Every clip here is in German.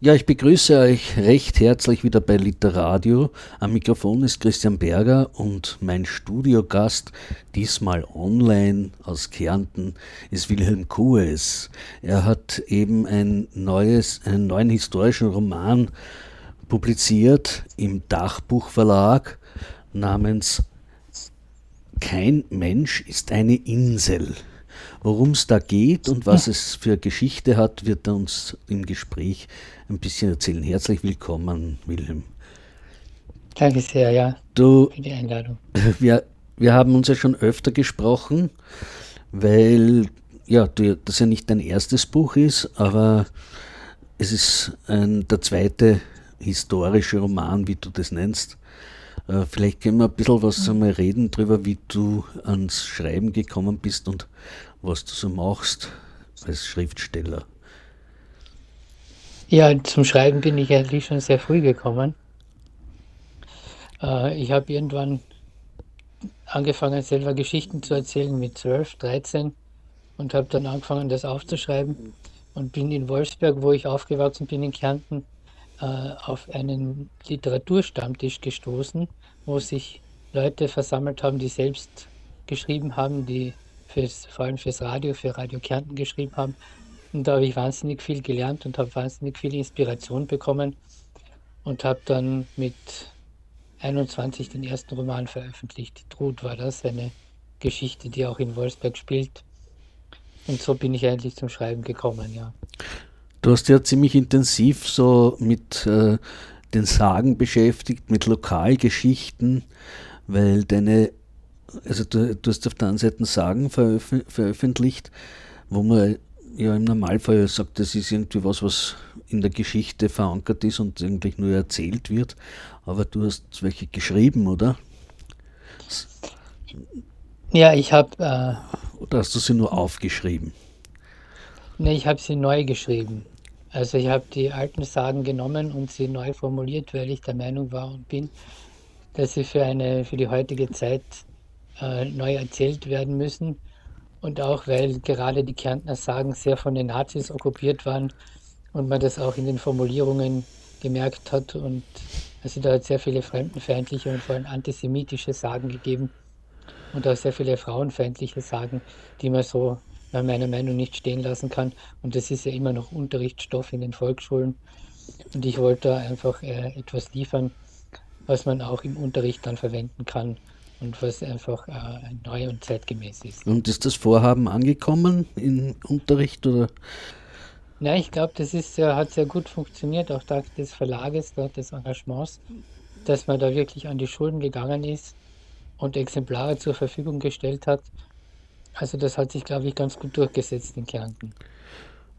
Ja, ich begrüße euch recht herzlich wieder bei Literadio. Am Mikrofon ist Christian Berger und mein Studiogast, diesmal online aus Kärnten, ist Wilhelm Kues. Er hat eben ein neues, einen neuen historischen Roman publiziert im Dachbuchverlag namens Kein Mensch ist eine Insel. Worum es da geht und was es für Geschichte hat, wird er uns im Gespräch ein bisschen erzählen. Herzlich willkommen, Wilhelm. Danke sehr, ja. Du, für die Einladung. Wir, wir haben uns ja schon öfter gesprochen, weil ja, das ja nicht dein erstes Buch ist, aber es ist ein, der zweite historische Roman, wie du das nennst. Äh, vielleicht können wir ein bisschen was einmal reden darüber, wie du ans Schreiben gekommen bist und was du so machst als Schriftsteller. Ja, zum Schreiben bin ich eigentlich schon sehr früh gekommen. Äh, ich habe irgendwann angefangen, selber Geschichten zu erzählen mit 12, 13 und habe dann angefangen, das aufzuschreiben und bin in Wolfsberg, wo ich aufgewachsen bin, in Kärnten, auf einen Literaturstammtisch gestoßen, wo sich Leute versammelt haben, die selbst geschrieben haben, die fürs, vor allem fürs Radio, für Radio Kärnten geschrieben haben. Und da habe ich wahnsinnig viel gelernt und habe wahnsinnig viel Inspiration bekommen und habe dann mit 21 den ersten Roman veröffentlicht. Trud war das, eine Geschichte, die auch in Wolfsberg spielt. Und so bin ich eigentlich zum Schreiben gekommen, ja. Du hast ja ziemlich intensiv so mit äh, den Sagen beschäftigt, mit Lokalgeschichten, weil deine, also du, du hast auf der einen Seite Sagen veröf veröffentlicht, wo man ja im Normalfall sagt, das ist irgendwie was, was in der Geschichte verankert ist und eigentlich nur erzählt wird. Aber du hast welche geschrieben, oder? Ja, ich habe. Äh, oder hast du sie nur aufgeschrieben? Ne, ich habe sie neu geschrieben. Also ich habe die alten Sagen genommen und sie neu formuliert, weil ich der Meinung war und bin, dass sie für, eine, für die heutige Zeit äh, neu erzählt werden müssen. Und auch weil gerade die Kärntner Sagen sehr von den Nazis okkupiert waren und man das auch in den Formulierungen gemerkt hat. Und also da hat sehr viele fremdenfeindliche und vor allem antisemitische Sagen gegeben und auch sehr viele frauenfeindliche Sagen, die man so meiner Meinung nicht stehen lassen kann. Und das ist ja immer noch Unterrichtsstoff in den Volksschulen. Und ich wollte da einfach äh, etwas liefern, was man auch im Unterricht dann verwenden kann und was einfach äh, neu und zeitgemäß ist. Und ist das Vorhaben angekommen im Unterricht oder? Ja, ich glaube, das ist, äh, hat sehr gut funktioniert, auch dank des Verlages, des Engagements, dass man da wirklich an die Schulen gegangen ist und Exemplare zur Verfügung gestellt hat. Also das hat sich, glaube ich, ganz gut durchgesetzt in Kärnten.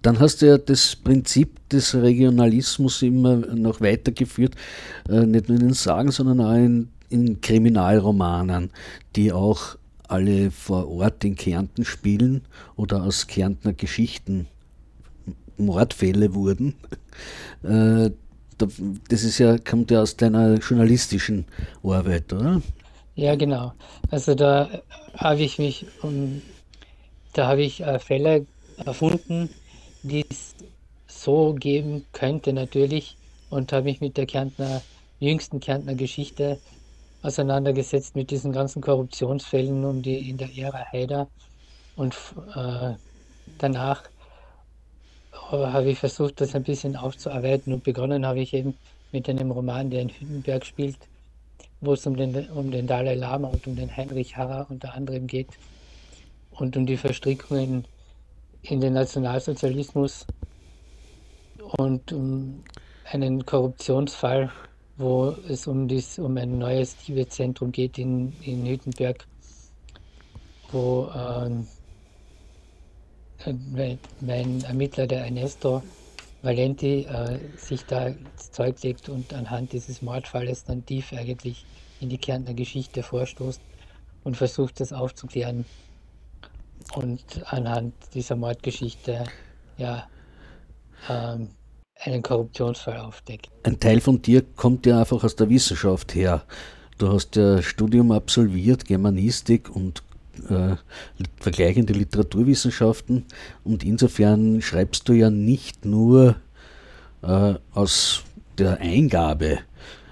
Dann hast du ja das Prinzip des Regionalismus immer noch weitergeführt, äh, nicht nur in den Sagen, sondern auch in in Kriminalromanen, die auch alle vor Ort in Kärnten spielen oder aus Kärntner Geschichten Mordfälle wurden. Äh, das ist ja, kommt ja aus deiner journalistischen Arbeit, oder? Ja, genau. Also da habe ich mich, um, da habe ich äh, Fälle erfunden, die es so geben könnte natürlich und habe mich mit der Kärntner, jüngsten Kärntner Geschichte auseinandergesetzt mit diesen ganzen Korruptionsfällen um die in der Ära Haider und äh, danach habe ich versucht, das ein bisschen aufzuarbeiten und begonnen habe ich eben mit einem Roman, der in Hüttenberg spielt, wo es um den, um den Dalai Lama und um den Heinrich Harrer unter anderem geht und um die Verstrickungen in den Nationalsozialismus und um einen Korruptionsfall wo es um, dies, um ein neues Tibet-Zentrum geht in, in Hüttenberg, wo ähm, äh, mein Ermittler, der Ernesto Valenti, äh, sich da ins Zeug legt und anhand dieses Mordfalles dann tief eigentlich in die Kärntner Geschichte vorstoßt und versucht, das aufzuklären und anhand dieser Mordgeschichte ja, ähm, einen Korruptionsfall aufdeckt. Ein Teil von dir kommt ja einfach aus der Wissenschaft her. Du hast ja Studium absolviert, Germanistik und äh, vergleichende Literaturwissenschaften und insofern schreibst du ja nicht nur äh, aus der Eingabe,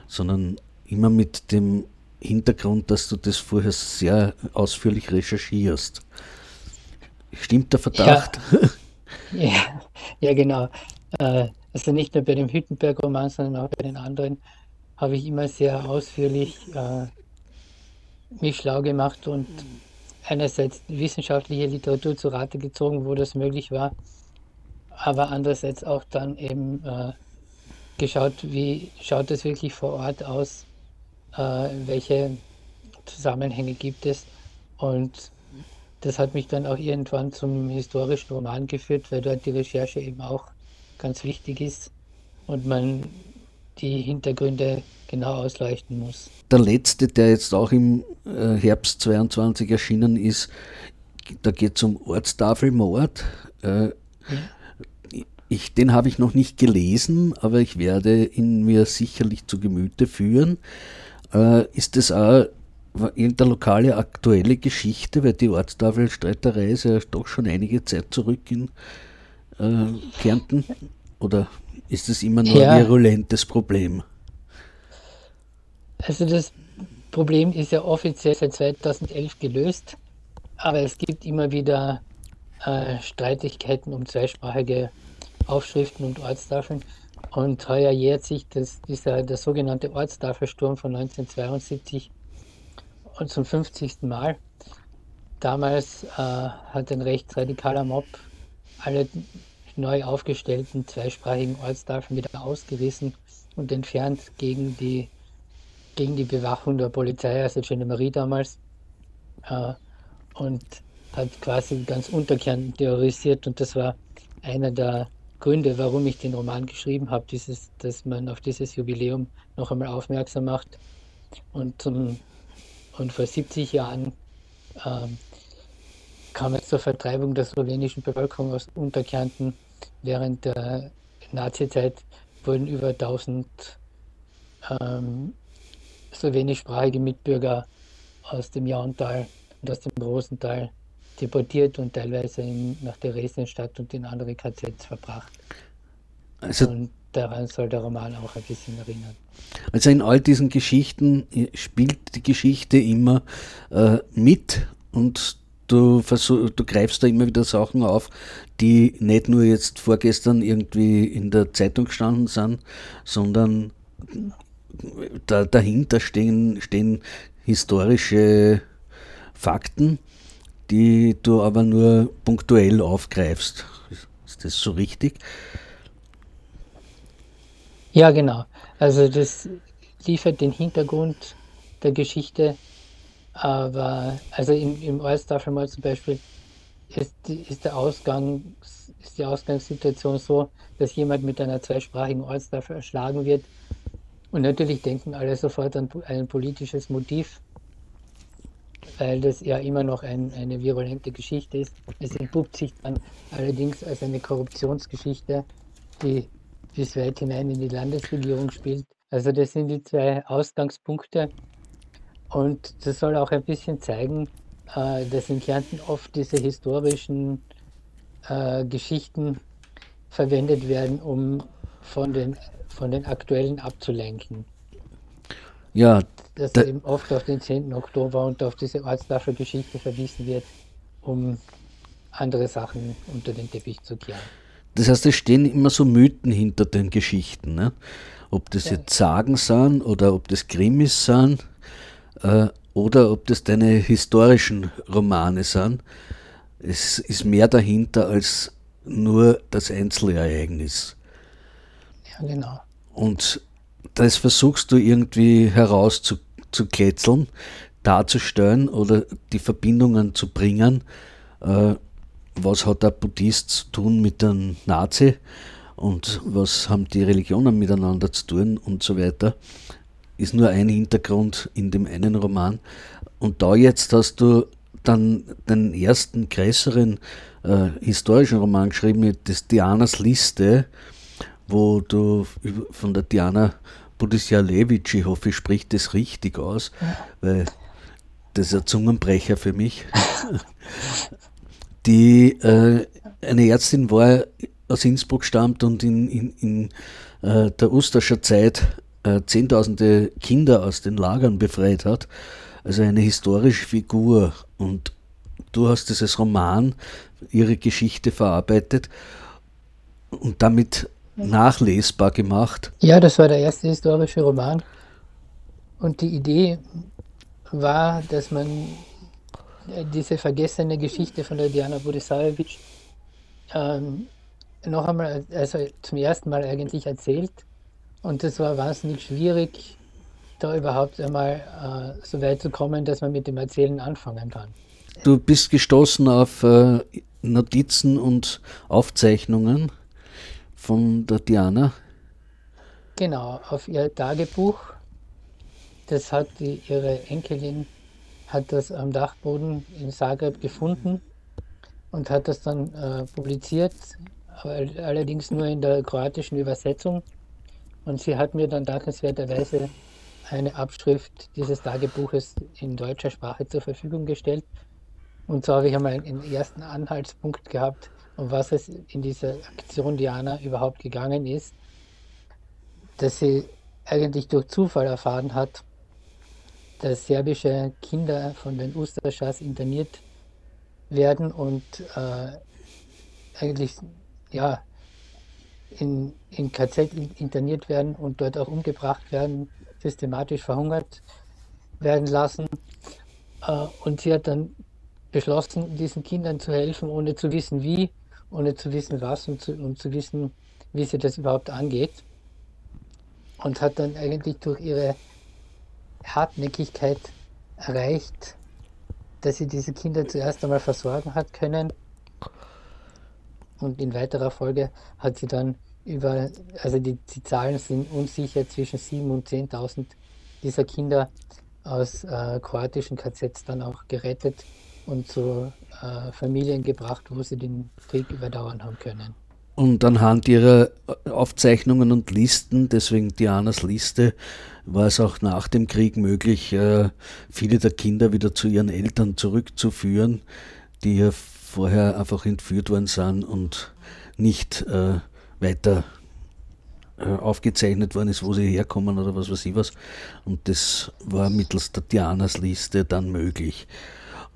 sondern immer mit dem Hintergrund, dass du das vorher sehr ausführlich recherchierst. Stimmt der Verdacht? Ja, ja, ja genau. Äh, also nicht nur bei dem Hüttenberg-Roman, sondern auch bei den anderen habe ich immer sehr ausführlich äh, mich schlau gemacht und einerseits wissenschaftliche Literatur zu Rate gezogen, wo das möglich war, aber andererseits auch dann eben äh, geschaut, wie schaut es wirklich vor Ort aus, äh, welche Zusammenhänge gibt es. Und das hat mich dann auch irgendwann zum historischen Roman geführt, weil dort die Recherche eben auch ganz wichtig ist und man die Hintergründe genau ausleuchten muss. Der letzte, der jetzt auch im äh, Herbst 22 erschienen ist, da geht es um Ortstafelmord. Äh, ja. ich, den habe ich noch nicht gelesen, aber ich werde ihn mir sicherlich zu Gemüte führen. Äh, ist das auch irgendeine lokale aktuelle Geschichte, weil die Ortstafelstreiterei ist ja doch schon einige Zeit zurück in äh, Kärnten? Oder ist es immer nur ja. ein virulentes Problem? Also das Problem ist ja offiziell seit 2011 gelöst, aber es gibt immer wieder äh, Streitigkeiten um zweisprachige Aufschriften und Ortstafeln. Und heuer jährt sich das, dieser, der sogenannte Ortstafelsturm von 1972 und zum 50. Mal. Damals äh, hat ein rechtsradikaler Mob alle neu aufgestellten zweisprachigen Ortstafeln wieder ausgerissen und entfernt gegen die, gegen die Bewachung der Polizei, also Gendarmerie damals, äh, und hat quasi ganz Unterkern terrorisiert und das war einer der Gründe, warum ich den Roman geschrieben habe, dass man auf dieses Jubiläum noch einmal aufmerksam macht. Und, zum, und vor 70 Jahren ähm, kam es zur Vertreibung der slowenischen Bevölkerung aus Unterkärnten während der Nazizeit wurden über 1000 ähm, slowenischsprachige Mitbürger aus dem Jauntal und aus dem Rosental deportiert und teilweise in, nach Theresienstadt und in andere KZs verbracht. Also, und daran soll der Roman auch ein bisschen erinnern. Also in all diesen Geschichten spielt die Geschichte immer äh, mit und du, du greifst da immer wieder Sachen auf, die nicht nur jetzt vorgestern irgendwie in der Zeitung gestanden sind, sondern da, dahinter stehen, stehen historische Fakten, die du aber nur punktuell aufgreifst. Ist das so richtig? Ja, genau. Also das liefert den Hintergrund der Geschte aber also im, im All-Star mal zum Beispiel ist, ist, der Ausgang, ist die Ausgangssituation so, dass jemand mit einer zweisprachigen All-Star erschlagen wird. Und natürlich denken alle sofort an ein politisches Motiv, weil das ja immer noch ein, eine virulente Geschichte ist. Es entpuppt sich dann allerdings als eine Korruptionsgeschichte, die bis weit hinein in die Landesregierung spielt. Also das sind die zwei Ausgangspunkte. Und das soll auch ein bisschen zeigen, äh, dass in Kärnten oft diese historischen äh, Geschichten verwendet werden, um von den, von den aktuellen abzulenken. Ja. Dass da eben oft auf den 10. Oktober und auf diese Ortsdorfer-Geschichte verwiesen wird, um andere Sachen unter den Teppich zu kehren. Das heißt, es stehen immer so Mythen hinter den Geschichten. Ne? Ob das ja. jetzt Sagen sind oder ob das Krimis sind äh, oder ob das deine historischen Romane sind. Es ist mehr dahinter als nur das Einzelereignis. Ja, genau. Und das versuchst du irgendwie herauszukletzeln, darzustellen oder die Verbindungen zu bringen. Äh, was hat der Buddhist zu tun mit dem Nazi und was haben die Religionen miteinander zu tun und so weiter ist nur ein Hintergrund in dem einen Roman. Und da jetzt hast du dann den ersten größeren äh, historischen Roman geschrieben, das Dianas Liste, wo du von der Diana Budisjalewitsch, ich hoffe, ich spreche das richtig aus, weil das ist ein Zungenbrecher für mich, die äh, eine Ärztin war, aus Innsbruck stammt und in, in, in äh, der Osterscher Zeit äh, Zehntausende Kinder aus den Lagern befreit hat. Also eine historische Figur. Und du hast es als Roman ihre Geschichte verarbeitet und damit nachlesbar gemacht. Ja, das war der erste historische Roman. Und die Idee war, dass man äh, diese vergessene Geschichte von der Diana Budisarevich ähm, noch einmal, also zum ersten Mal eigentlich erzählt. Und das war wahnsinnig schwierig, da überhaupt einmal äh, so weit zu kommen, dass man mit dem Erzählen anfangen kann. Du bist gestoßen auf äh, Notizen und Aufzeichnungen von der Diana? Genau, auf ihr Tagebuch. Das hat die, ihre Enkelin hat das am Dachboden in Zagreb gefunden und hat das dann äh, publiziert, allerdings nur in der kroatischen Übersetzung. Und sie hat mir dann dankenswerterweise eine Abschrift dieses Tagebuches in deutscher Sprache zur Verfügung gestellt. Und so habe ich einmal einen ersten Anhaltspunkt gehabt, um was es in dieser Aktion Diana überhaupt gegangen ist, dass sie eigentlich durch Zufall erfahren hat, dass serbische Kinder von den Ustaschas interniert werden und äh, eigentlich ja, in, in KZ interniert werden und dort auch umgebracht werden, systematisch verhungert werden lassen. Äh, und sie hat dann beschlossen, diesen Kindern zu helfen, ohne zu wissen wie ohne zu wissen, was und zu, und zu wissen, wie sie das überhaupt angeht. Und hat dann eigentlich durch ihre Hartnäckigkeit erreicht, dass sie diese Kinder zuerst einmal versorgen hat können. Und in weiterer Folge hat sie dann über, also die, die Zahlen sind unsicher, zwischen 7.000 und 10.000 dieser Kinder aus äh, kroatischen KZs dann auch gerettet und zu äh, Familien gebracht, wo sie den Krieg überdauern haben können. Und anhand ihrer Aufzeichnungen und Listen, deswegen Dianas Liste, war es auch nach dem Krieg möglich, äh, viele der Kinder wieder zu ihren Eltern zurückzuführen, die ja vorher einfach entführt worden sind und nicht äh, weiter äh, aufgezeichnet worden ist, wo sie herkommen oder was weiß ich was. Und das war mittels der Dianas Liste dann möglich.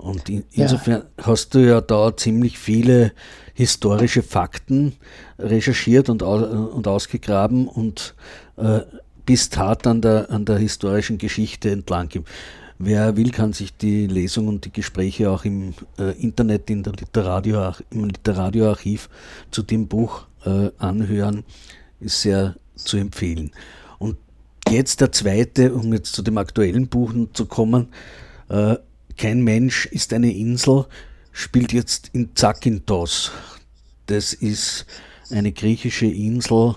Und in, insofern ja. hast du ja da ziemlich viele historische Fakten recherchiert und, und ausgegraben und äh, bist hart an der, an der historischen Geschichte entlang. Wer will, kann sich die Lesung und die Gespräche auch im äh, Internet, in der Literadio, im Literararchiv zu dem Buch äh, anhören. Ist sehr zu empfehlen. Und jetzt der zweite, um jetzt zu dem aktuellen Buch zu kommen, äh, kein Mensch ist eine Insel, spielt jetzt in Zakynthos. Das ist eine griechische Insel,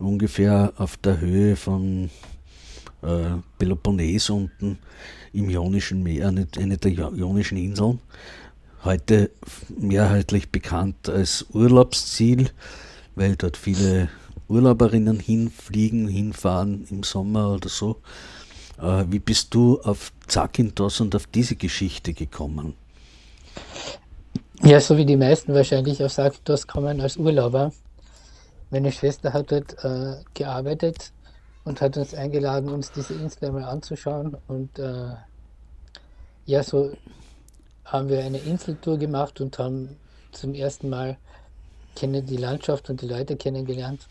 ungefähr auf der Höhe von äh, Peloponnes unten im Ionischen Meer, eine, eine der Ionischen Inseln. Heute mehrheitlich bekannt als Urlaubsziel, weil dort viele Urlauberinnen hinfliegen, hinfahren im Sommer oder so. Äh, wie bist du auf Zakynthos und auf diese Geschichte gekommen? Ja, so wie die meisten wahrscheinlich auf Zakynthos kommen als Urlauber. Meine Schwester hat dort äh, gearbeitet und hat uns eingeladen, uns diese Insel einmal anzuschauen. Und äh, ja, so haben wir eine Inseltour gemacht und haben zum ersten Mal kennen die Landschaft und die Leute kennengelernt.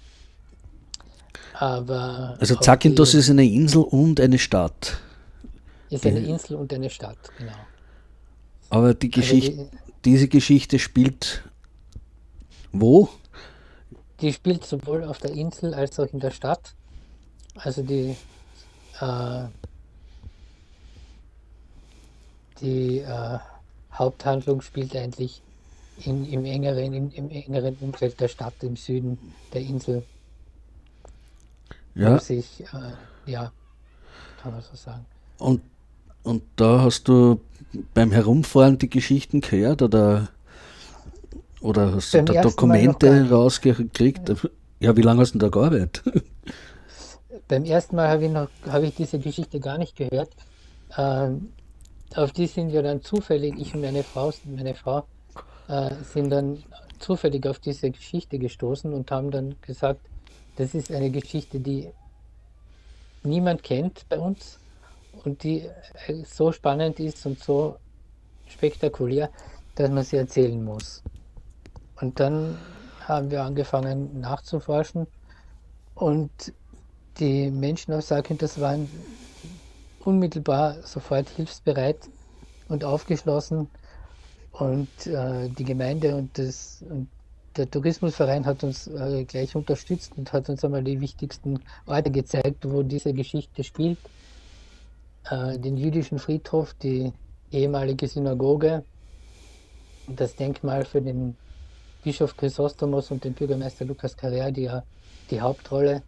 Aber also Zakynthos ist eine Insel und eine Stadt. Ist eine Insel und eine Stadt, genau. Aber die Geschichte, also die, diese Geschichte spielt wo? Die spielt sowohl auf der Insel als auch in der Stadt. Also die, äh, die äh, Haupthandlung spielt eigentlich in, im, engeren, in, im engeren Umfeld der Stadt im Süden der Insel ja. sich, äh, ja, kann man so sagen. Und, und da hast du beim Herumfahren die Geschichten gehört oder, oder hast du da Dokumente rausgekriegt? Ja, wie lange hast du da gearbeitet? Beim ersten Mal habe ich, noch, habe ich diese Geschichte gar nicht gehört. Ähm, auf die sind wir dann zufällig, ich und meine Frau, meine Frau äh, sind dann zufällig auf diese Geschichte gestoßen und haben dann gesagt, das ist eine Geschichte, die niemand kennt bei uns und die äh, so spannend ist und so spektakulär, dass man sie erzählen muss. Und dann haben wir angefangen nachzuforschen und die Menschen aus Sarkintas waren unmittelbar sofort hilfsbereit und aufgeschlossen und äh, die Gemeinde und, das, und der Tourismusverein hat uns äh, gleich unterstützt und hat uns einmal die wichtigsten Orte gezeigt, wo diese Geschichte spielt. Äh, den jüdischen Friedhof, die ehemalige Synagoge, das Denkmal für den Bischof Chrysostomos und den Bürgermeister Lukas Carrera, die ja die Hauptrolle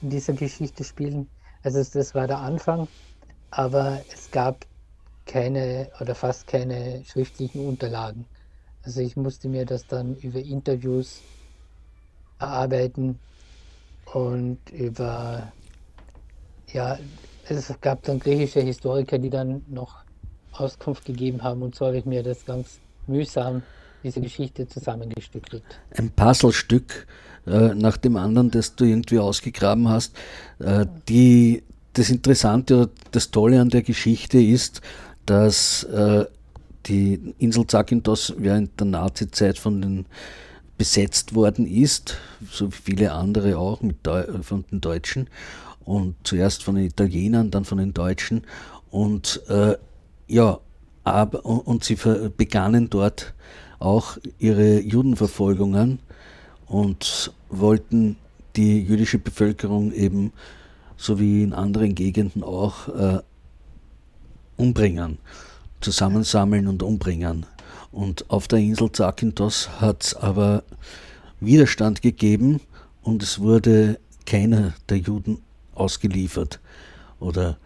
in dieser Geschichte spielen. Also das war der Anfang, aber es gab keine oder fast keine schriftlichen Unterlagen. Also ich musste mir das dann über Interviews erarbeiten und über, ja, es gab dann griechische Historiker, die dann noch Auskunft gegeben haben und so habe ich mir das ganz mühsam, diese Geschichte zusammengestückelt. Ein Puzzlestück äh, nach dem anderen, das du irgendwie ausgegraben hast. Äh, die, das Interessante oder das Tolle an der Geschichte ist, dass äh, die Insel Zakynthos während der Nazizeit von den besetzt worden ist, so wie viele andere auch mit von den Deutschen. Und zuerst von den Italienern, dann von den Deutschen. Und äh, ja, aber, und sie begannen dort auch ihre Judenverfolgungen und wollten die jüdische Bevölkerung eben, so wie in anderen Gegenden auch, äh, umbringen zusammensammeln und umbringen. Und auf der Insel Zakynthos hat es aber Widerstand gegeben und es wurde keiner der Juden ausgeliefert oder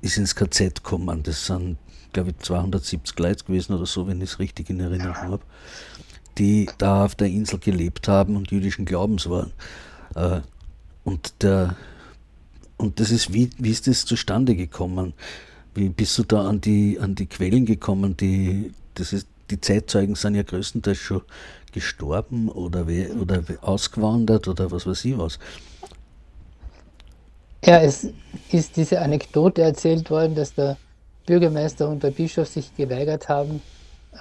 ist ins KZ gekommen. Das sind, glaube ich, 270 Leute gewesen oder so, wenn ich es richtig in Erinnerung habe, die da auf der Insel gelebt haben und jüdischen Glaubens waren. Äh, und, der, und das ist, wie, wie ist das zustande gekommen? Wie bist du da an die, an die Quellen gekommen? Die, das ist, die Zeitzeugen sind ja größtenteils schon gestorben oder, we, oder ausgewandert oder was weiß ich was. Ja, es ist diese Anekdote erzählt worden, dass der Bürgermeister und der Bischof sich geweigert haben,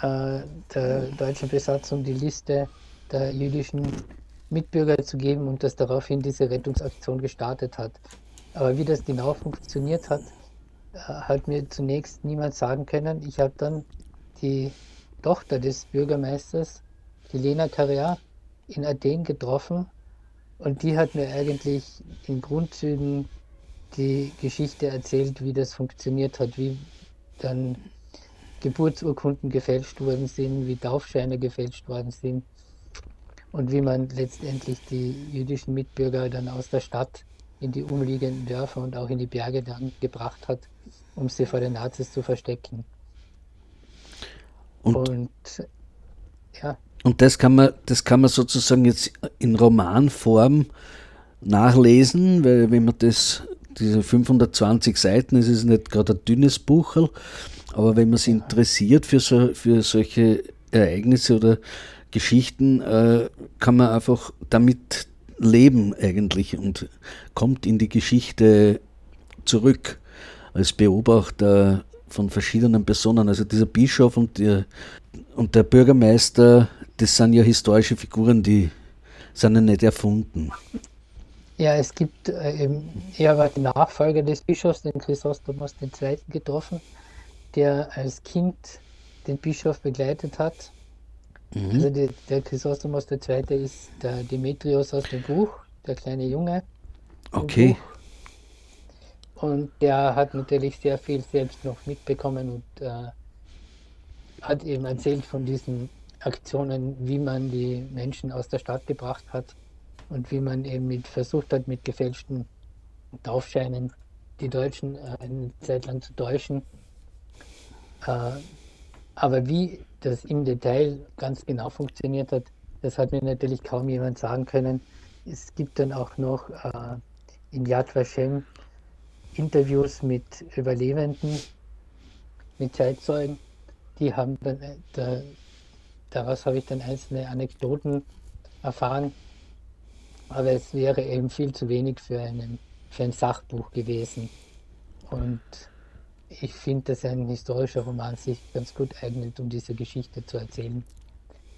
äh, der deutschen Besatzung die Liste der jüdischen Mitbürger zu geben und dass daraufhin diese Rettungsaktion gestartet hat. Aber wie das genau funktioniert hat, hat mir zunächst niemand sagen können. Ich habe dann die Tochter des Bürgermeisters, die Lena Carrera, in Athen getroffen und die hat mir eigentlich in Grundzügen die Geschichte erzählt, wie das funktioniert hat, wie dann Geburtsurkunden gefälscht worden sind, wie Taufscheine gefälscht worden sind und wie man letztendlich die jüdischen Mitbürger dann aus der Stadt in die umliegenden Dörfer und auch in die Berge dann gebracht hat um sie vor den Nazis zu verstecken. Und, und ja. Und das kann man, das kann man sozusagen jetzt in Romanform nachlesen, weil wenn man das, diese 520 Seiten, es ist nicht gerade ein dünnes Buch, aber wenn man sich interessiert für, so, für solche Ereignisse oder Geschichten, äh, kann man einfach damit leben eigentlich und kommt in die Geschichte zurück als Beobachter von verschiedenen Personen. Also dieser Bischof und der, und der Bürgermeister, das sind ja historische Figuren, die sind ja nicht erfunden. Ja, es gibt, äh, er war der Nachfolger des Bischofs, den Chrysostomos II. getroffen, der als Kind den Bischof begleitet hat. Mhm. Also die, der Chrysostomos II. ist der Demetrios aus dem Buch, der kleine Junge. Okay. Buch. Und der hat natürlich sehr viel selbst noch mitbekommen und äh, hat eben erzählt von diesen Aktionen, wie man die Menschen aus der Stadt gebracht hat und wie man eben mit versucht hat, mit gefälschten Taufscheinen die Deutschen äh, eine Zeit lang zu täuschen. Äh, aber wie das im Detail ganz genau funktioniert hat, das hat mir natürlich kaum jemand sagen können. es gibt dann auch noch äh, in Yad Vashem Interviews mit Überlebenden, mit Zeitzeugen. Die haben dann, äh, da, daraus habe ich dann einzelne Anekdoten erfahren. Aber es wäre eben viel zu wenig für, einen, für ein Sachbuch gewesen. Und ich finde, dass ein historischer Roman sich ganz gut eignet, um diese Geschichte zu erzählen,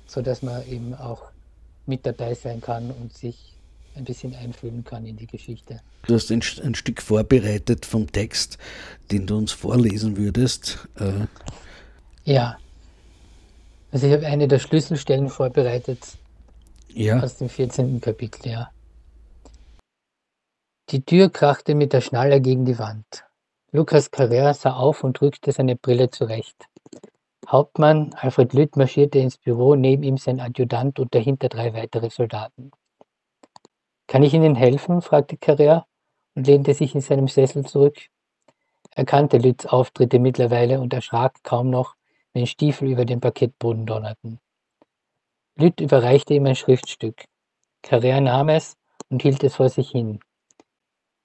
so dass man eben auch mit dabei sein kann und sich ein bisschen einfühlen kann in die Geschichte. Du hast ein, ein Stück vorbereitet vom Text, den du uns vorlesen würdest. Äh. Ja, also ich habe eine der Schlüsselstellen vorbereitet ja. aus dem 14. Kapitel, ja. Die Tür krachte mit der Schnalle gegen die Wand. Lukas Carrère sah auf und rückte seine Brille zurecht. Hauptmann Alfred Lütt marschierte ins Büro, neben ihm sein Adjutant und dahinter drei weitere Soldaten. Kann ich Ihnen helfen? fragte Carrère und lehnte sich in seinem Sessel zurück. Er kannte Lütts Auftritte mittlerweile und erschrak kaum noch, wenn Stiefel über den Parkettboden donnerten. Lütt überreichte ihm ein Schriftstück. Carrère nahm es und hielt es vor sich hin.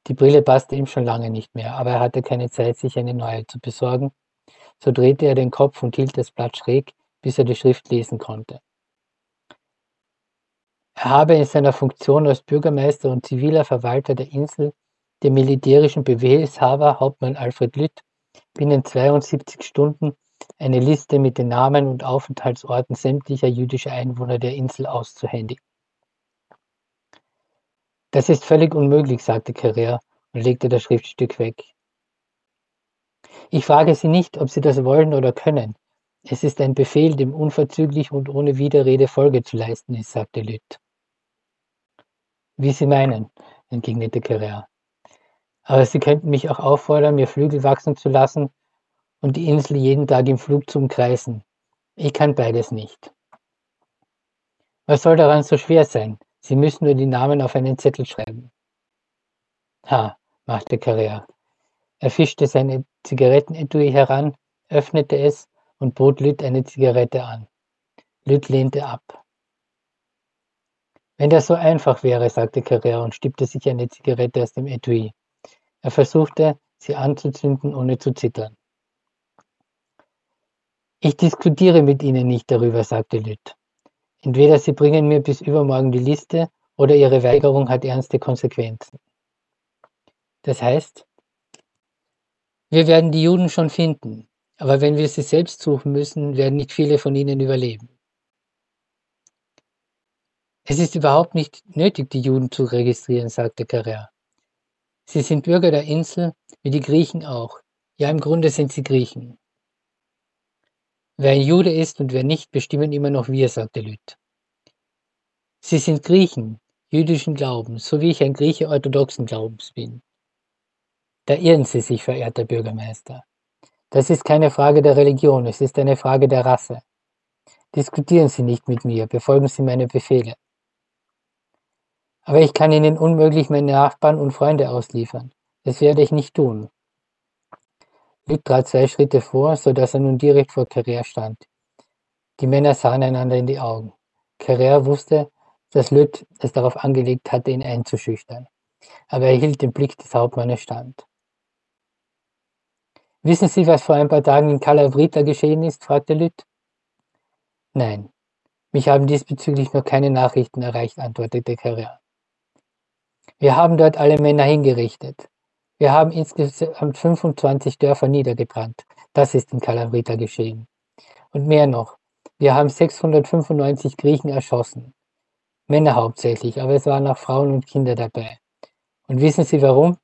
Die Brille passte ihm schon lange nicht mehr, aber er hatte keine Zeit, sich eine neue zu besorgen. So drehte er den Kopf und hielt das Blatt schräg, bis er die Schrift lesen konnte. Er habe in seiner Funktion als Bürgermeister und ziviler Verwalter der Insel dem militärischen Befehlshaber Hauptmann Alfred Lütt binnen 72 Stunden eine Liste mit den Namen und Aufenthaltsorten sämtlicher jüdischer Einwohner der Insel auszuhändigen. Das ist völlig unmöglich, sagte Carrère und legte das Schriftstück weg. Ich frage Sie nicht, ob Sie das wollen oder können. Es ist ein Befehl, dem unverzüglich und ohne Widerrede Folge zu leisten ist, sagte Lütt. Wie Sie meinen, entgegnete Carrère. Aber Sie könnten mich auch auffordern, mir Flügel wachsen zu lassen und die Insel jeden Tag im Flug zu umkreisen. Ich kann beides nicht. Was soll daran so schwer sein? Sie müssen nur die Namen auf einen Zettel schreiben. Ha, machte Carrère. Er fischte sein Zigarettenetui heran, öffnete es und bot Lütt eine Zigarette an. Lütt lehnte ab. Wenn das so einfach wäre, sagte Carrère und stippte sich eine Zigarette aus dem Etui. Er versuchte, sie anzuzünden, ohne zu zittern. Ich diskutiere mit Ihnen nicht darüber, sagte Lütt. Entweder Sie bringen mir bis übermorgen die Liste oder Ihre Weigerung hat ernste Konsequenzen. Das heißt, wir werden die Juden schon finden, aber wenn wir sie selbst suchen müssen, werden nicht viele von ihnen überleben. Es ist überhaupt nicht nötig, die Juden zu registrieren, sagte Carrère. Sie sind Bürger der Insel, wie die Griechen auch. Ja, im Grunde sind sie Griechen. Wer ein Jude ist und wer nicht, bestimmen immer noch wir, sagte Lüth. Sie sind Griechen, jüdischen Glaubens, so wie ich ein Grieche orthodoxen Glaubens bin. Da irren Sie sich, verehrter Bürgermeister. Das ist keine Frage der Religion, es ist eine Frage der Rasse. Diskutieren Sie nicht mit mir, befolgen Sie meine Befehle. Aber ich kann Ihnen unmöglich meine Nachbarn und Freunde ausliefern. Das werde ich nicht tun. Luc trat zwei Schritte vor, so dass er nun direkt vor Carrère stand. Die Männer sahen einander in die Augen. Carrère wusste, dass Lütt es darauf angelegt hatte, ihn einzuschüchtern. Aber er hielt den Blick des Hauptmannes stand. Wissen Sie, was vor ein paar Tagen in Calavrita geschehen ist? fragte Lütt. Nein, mich haben diesbezüglich noch keine Nachrichten erreicht, antwortete Carrère. Wir haben dort alle Männer hingerichtet. Wir haben insgesamt 25 Dörfer niedergebrannt. Das ist in Calavrita geschehen. Und mehr noch. Wir haben 695 Griechen erschossen. Männer hauptsächlich, aber es waren auch Frauen und Kinder dabei. Und wissen Sie warum?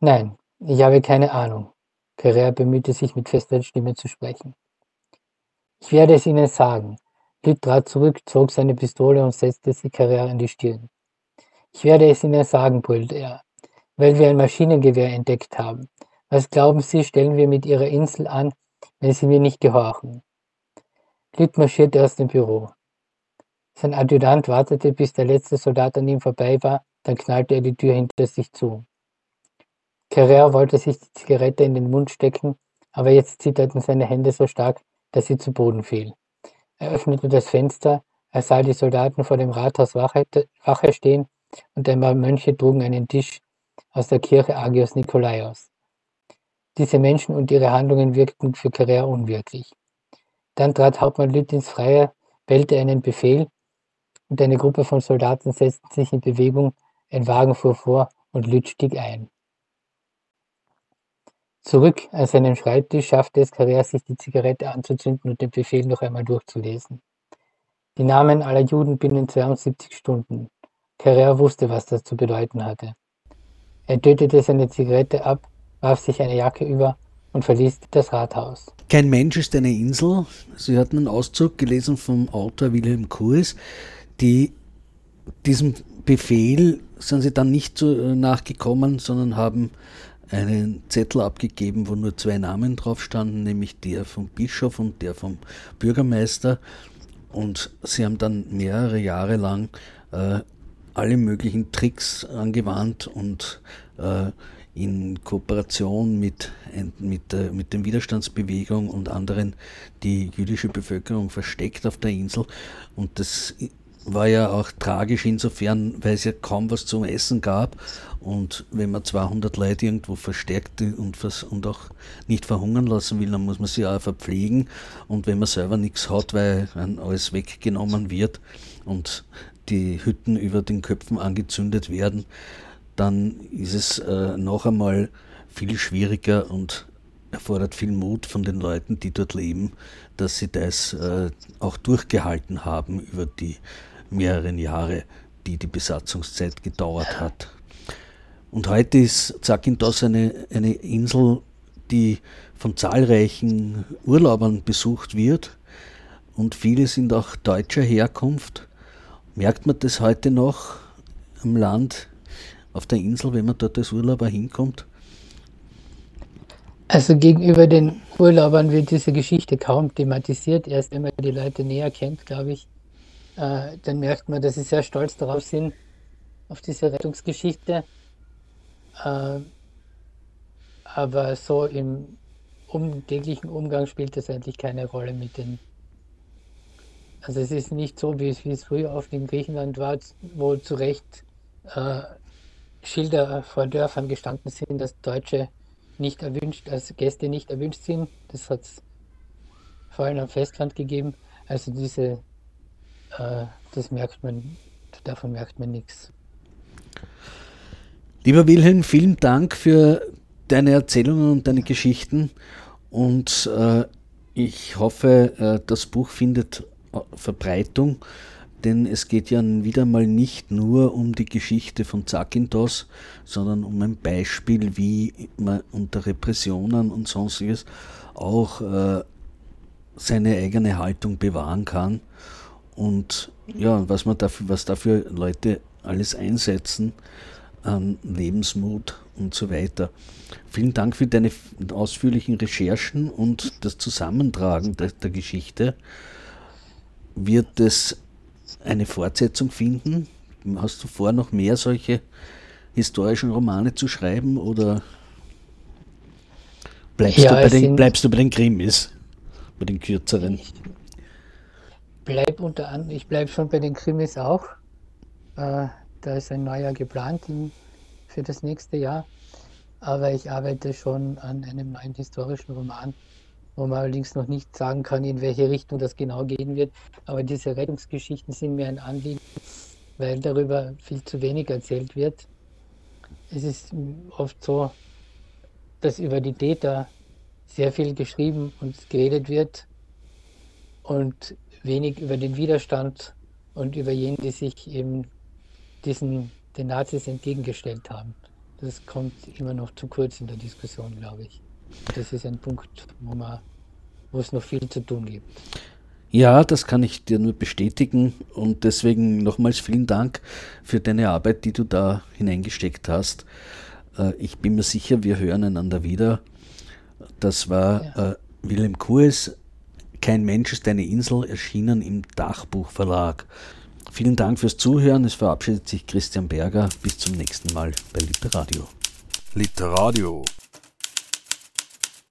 Nein, ich habe keine Ahnung. Carrère bemühte sich mit fester Stimme zu sprechen. Ich werde es Ihnen sagen. Lütt trat zurück, zog seine Pistole und setzte sie Carrère in die Stirn. Ich werde es Ihnen sagen, brüllte er weil wir ein Maschinengewehr entdeckt haben. Was glauben Sie, stellen wir mit Ihrer Insel an, wenn Sie mir nicht gehorchen? Lütt marschierte aus dem Büro. Sein Adjutant wartete, bis der letzte Soldat an ihm vorbei war, dann knallte er die Tür hinter sich zu. Carrère wollte sich die Zigarette in den Mund stecken, aber jetzt zitterten seine Hände so stark, dass sie zu Boden fiel. Er öffnete das Fenster, Er sah die Soldaten vor dem Rathaus Wache, Wache stehen und ein paar Mönche trugen einen Tisch aus der Kirche Agios Nikolaios. Diese Menschen und ihre Handlungen wirkten für Carrère unwirklich. Dann trat Hauptmann Lütt ins Freie, bellte einen Befehl und eine Gruppe von Soldaten setzten sich in Bewegung, ein Wagen fuhr vor und Lütt stieg ein. Zurück an seinen Schreibtisch schaffte es Carrère, sich die Zigarette anzuzünden und den Befehl noch einmal durchzulesen. Die Namen aller Juden binnen 72 Stunden. Carrère wusste, was das zu bedeuten hatte. Er tötete seine Zigarette ab, warf sich eine Jacke über und verließ das Rathaus. Kein Mensch ist eine Insel. Sie hatten einen Auszug gelesen vom Autor Wilhelm Kurs, die diesem Befehl sind sie dann nicht äh, nachgekommen, sondern haben einen Zettel abgegeben, wo nur zwei Namen drauf standen, nämlich der vom Bischof und der vom Bürgermeister. Und sie haben dann mehrere Jahre lang äh, alle möglichen Tricks angewandt und äh, in Kooperation mit, mit, der, mit den Widerstandsbewegungen und anderen die jüdische Bevölkerung versteckt auf der Insel. Und das war ja auch tragisch insofern, weil es ja kaum was zum Essen gab. Und wenn man 200 Leute irgendwo verstärkt und, und auch nicht verhungern lassen will, dann muss man sie auch verpflegen. Und wenn man selber nichts hat, weil alles weggenommen wird und die Hütten über den Köpfen angezündet werden, dann ist es äh, noch einmal viel schwieriger und erfordert viel Mut von den Leuten, die dort leben, dass sie das äh, auch durchgehalten haben über die mehreren Jahre, die die Besatzungszeit gedauert hat. Und heute ist Zakynthos eine, eine Insel, die von zahlreichen Urlaubern besucht wird und viele sind auch deutscher Herkunft. Merkt man das heute noch am Land, auf der Insel, wenn man dort als Urlauber hinkommt? Also gegenüber den Urlaubern wird diese Geschichte kaum thematisiert. Erst wenn man die Leute näher kennt, glaube ich, äh, dann merkt man, dass sie sehr stolz darauf sind, auf diese Rettungsgeschichte. Äh, aber so im um, täglichen Umgang spielt das eigentlich keine Rolle mit den. Also es ist nicht so, wie es, wie es früher oft in Griechenland war, wo zu Recht äh, Schilder vor Dörfern gestanden sind, dass Deutsche nicht erwünscht, als Gäste nicht erwünscht sind. Das hat es vor allem am Festland gegeben. Also diese äh, das merkt man, davon merkt man nichts. Lieber Wilhelm, vielen Dank für deine Erzählungen und deine Geschichten und äh, ich hoffe, äh, das Buch findet Verbreitung, denn es geht ja wieder mal nicht nur um die Geschichte von Zakynthos, sondern um ein Beispiel, wie man unter Repressionen und sonstiges auch äh, seine eigene Haltung bewahren kann und ja, was man dafür, was dafür Leute alles einsetzen an Lebensmut und so weiter. Vielen Dank für deine ausführlichen Recherchen und das Zusammentragen der, der Geschichte. Wird es eine Fortsetzung finden? Hast du vor, noch mehr solche historischen Romane zu schreiben oder bleibst, ja, du, bei den, bleibst du bei den Krimis, bei den kürzeren? Ich, bleib unter an, ich bleibe schon bei den Krimis auch. Äh, da ist ein neuer geplant für das nächste Jahr. Aber ich arbeite schon an einem neuen historischen Roman, wo man allerdings noch nicht sagen kann, in welche Richtung das genau gehen wird. Aber diese Rettungsgeschichten sind mir ein Anliegen, weil darüber viel zu wenig erzählt wird. Es ist oft so, dass über die Täter sehr viel geschrieben und geredet wird und wenig über den Widerstand und über jene, die sich eben diesen, den Nazis entgegengestellt haben. Das kommt immer noch zu kurz in der Diskussion, glaube ich. Das ist ein Punkt, wo, man, wo es noch viel zu tun gibt. Ja, das kann ich dir nur bestätigen und deswegen nochmals vielen Dank für deine Arbeit, die du da hineingesteckt hast. Äh, ich bin mir sicher, wir hören einander wieder. Das war ja. Äh, Wilhelm Kurs, kein Mensch ist eine Insel, erschienen im Dachbuchverlag. Vielen Dank fürs Zuhören. Es verabschiedet sich Christian Berger. Bis zum nächsten Mal bei Literadio. Literadio.